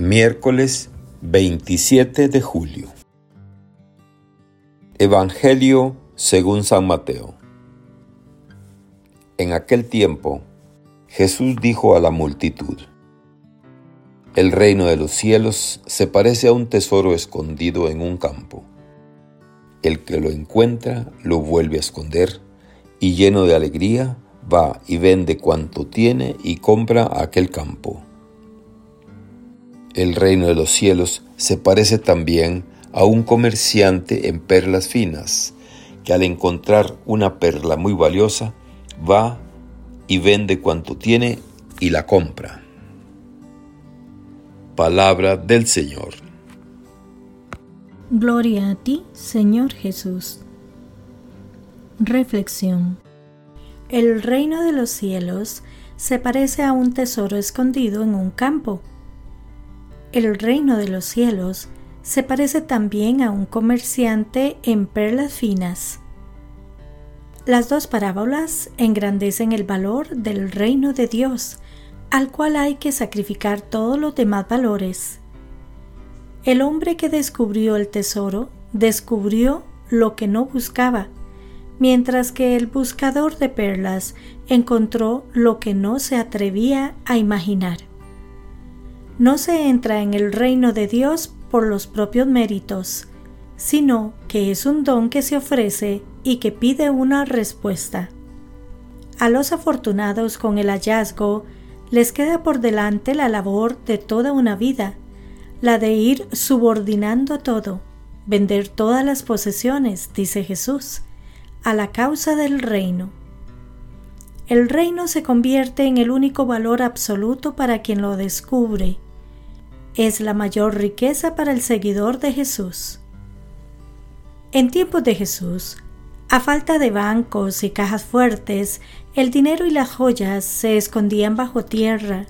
Miércoles 27 de julio. Evangelio según San Mateo. En aquel tiempo, Jesús dijo a la multitud, El reino de los cielos se parece a un tesoro escondido en un campo. El que lo encuentra lo vuelve a esconder y lleno de alegría va y vende cuanto tiene y compra aquel campo el reino de los cielos se parece también a un comerciante en perlas finas, que al encontrar una perla muy valiosa, va y vende cuanto tiene y la compra. Palabra del Señor. Gloria a ti, Señor Jesús. Reflexión. El reino de los cielos se parece a un tesoro escondido en un campo el reino de los cielos se parece también a un comerciante en perlas finas. Las dos parábolas engrandecen el valor del reino de Dios, al cual hay que sacrificar todos los demás valores. El hombre que descubrió el tesoro descubrió lo que no buscaba, mientras que el buscador de perlas encontró lo que no se atrevía a imaginar no se entra en el reino de Dios por los propios méritos, sino que es un don que se ofrece y que pide una respuesta. A los afortunados con el hallazgo les queda por delante la labor de toda una vida, la de ir subordinando todo, vender todas las posesiones, dice Jesús, a la causa del reino. El reino se convierte en el único valor absoluto para quien lo descubre es la mayor riqueza para el seguidor de Jesús. En tiempos de Jesús, a falta de bancos y cajas fuertes, el dinero y las joyas se escondían bajo tierra.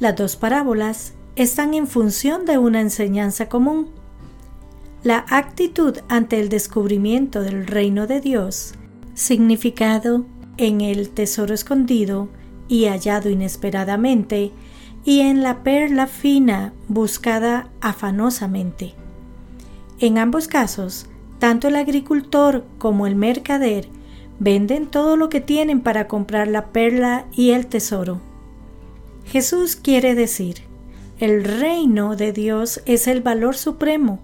Las dos parábolas están en función de una enseñanza común. La actitud ante el descubrimiento del reino de Dios, significado en el tesoro escondido y hallado inesperadamente, y en la perla fina buscada afanosamente. En ambos casos, tanto el agricultor como el mercader venden todo lo que tienen para comprar la perla y el tesoro. Jesús quiere decir, el reino de Dios es el valor supremo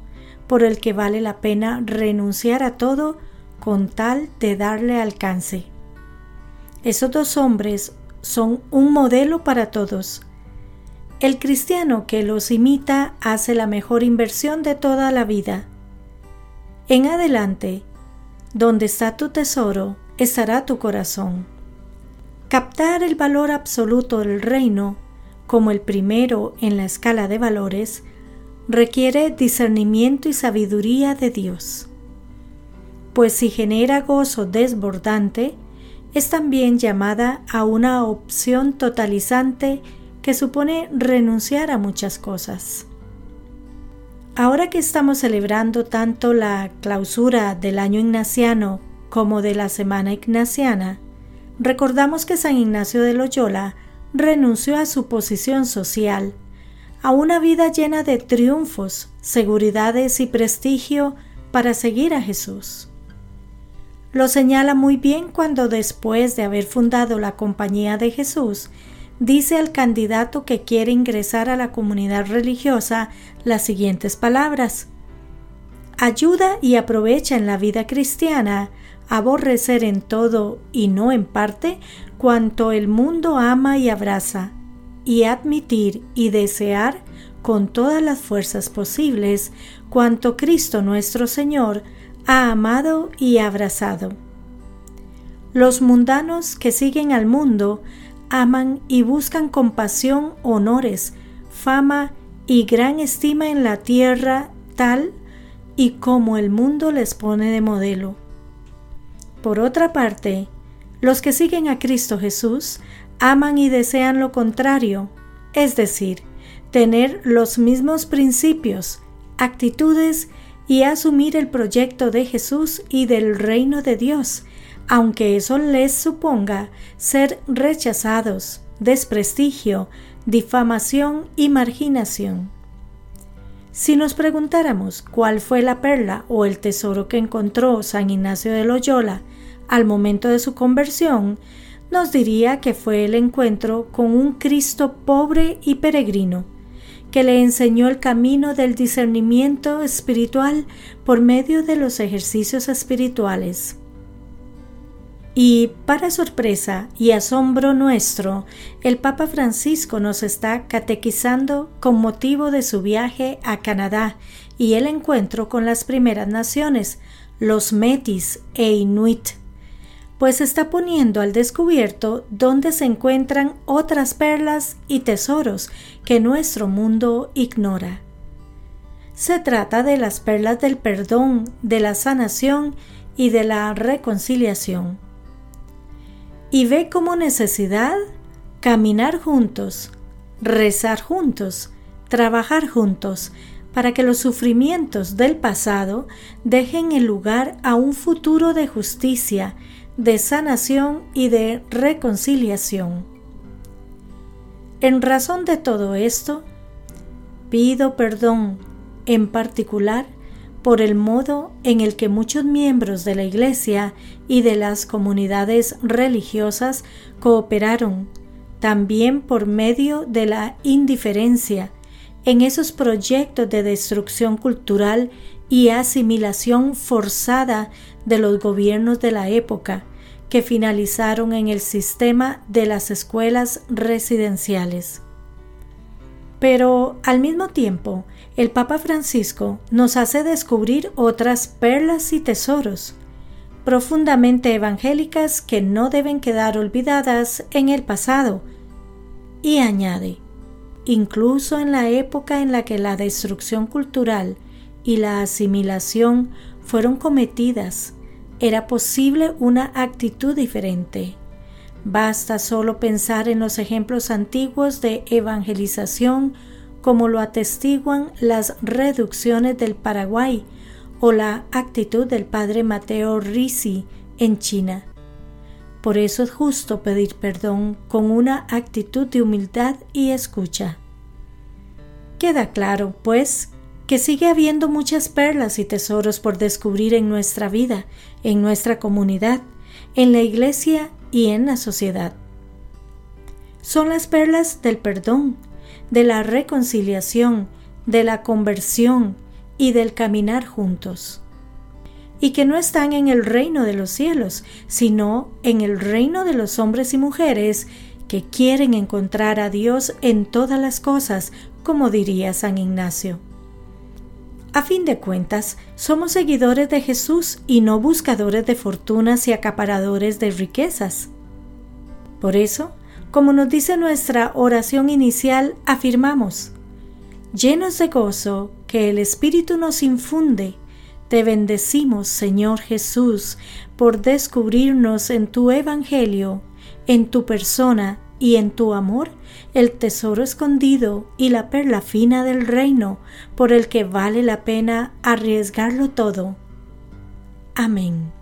por el que vale la pena renunciar a todo con tal de darle alcance. Esos dos hombres son un modelo para todos, el cristiano que los imita hace la mejor inversión de toda la vida. En adelante, donde está tu tesoro, estará tu corazón. Captar el valor absoluto del reino, como el primero en la escala de valores, requiere discernimiento y sabiduría de Dios. Pues si genera gozo desbordante, es también llamada a una opción totalizante que supone renunciar a muchas cosas. Ahora que estamos celebrando tanto la clausura del año ignaciano como de la semana ignaciana, recordamos que San Ignacio de Loyola renunció a su posición social, a una vida llena de triunfos, seguridades y prestigio para seguir a Jesús. Lo señala muy bien cuando después de haber fundado la Compañía de Jesús, dice al candidato que quiere ingresar a la comunidad religiosa las siguientes palabras. Ayuda y aprovecha en la vida cristiana aborrecer en todo y no en parte cuanto el mundo ama y abraza, y admitir y desear con todas las fuerzas posibles cuanto Cristo nuestro Señor ha amado y abrazado. Los mundanos que siguen al mundo aman y buscan compasión, honores, fama y gran estima en la tierra tal y como el mundo les pone de modelo. Por otra parte, los que siguen a Cristo Jesús aman y desean lo contrario, es decir, tener los mismos principios, actitudes y asumir el proyecto de Jesús y del reino de Dios, aunque eso les suponga ser rechazados, desprestigio, difamación y marginación. Si nos preguntáramos cuál fue la perla o el tesoro que encontró San Ignacio de Loyola al momento de su conversión, nos diría que fue el encuentro con un Cristo pobre y peregrino, que le enseñó el camino del discernimiento espiritual por medio de los ejercicios espirituales. Y, para sorpresa y asombro nuestro, el Papa Francisco nos está catequizando con motivo de su viaje a Canadá y el encuentro con las primeras naciones, los Metis e Inuit, pues está poniendo al descubierto dónde se encuentran otras perlas y tesoros que nuestro mundo ignora. Se trata de las perlas del perdón, de la sanación y de la reconciliación y ve como necesidad caminar juntos, rezar juntos, trabajar juntos, para que los sufrimientos del pasado dejen el lugar a un futuro de justicia, de sanación y de reconciliación. En razón de todo esto, pido perdón en particular por el modo en el que muchos miembros de la Iglesia y de las comunidades religiosas cooperaron, también por medio de la indiferencia, en esos proyectos de destrucción cultural y asimilación forzada de los gobiernos de la época, que finalizaron en el sistema de las escuelas residenciales. Pero al mismo tiempo, el Papa Francisco nos hace descubrir otras perlas y tesoros profundamente evangélicas que no deben quedar olvidadas en el pasado. Y añade, incluso en la época en la que la destrucción cultural y la asimilación fueron cometidas, era posible una actitud diferente. Basta solo pensar en los ejemplos antiguos de evangelización como lo atestiguan las reducciones del Paraguay o la actitud del padre Mateo Risi en China. Por eso es justo pedir perdón con una actitud de humildad y escucha. Queda claro, pues, que sigue habiendo muchas perlas y tesoros por descubrir en nuestra vida, en nuestra comunidad, en la iglesia y en la sociedad. Son las perlas del perdón, de la reconciliación, de la conversión y del caminar juntos. Y que no están en el reino de los cielos, sino en el reino de los hombres y mujeres que quieren encontrar a Dios en todas las cosas, como diría San Ignacio. A fin de cuentas, somos seguidores de Jesús y no buscadores de fortunas y acaparadores de riquezas. Por eso, como nos dice nuestra oración inicial, afirmamos, llenos de gozo que el Espíritu nos infunde, te bendecimos, Señor Jesús, por descubrirnos en tu Evangelio, en tu persona y en tu amor el tesoro escondido y la perla fina del reino por el que vale la pena arriesgarlo todo. Amén.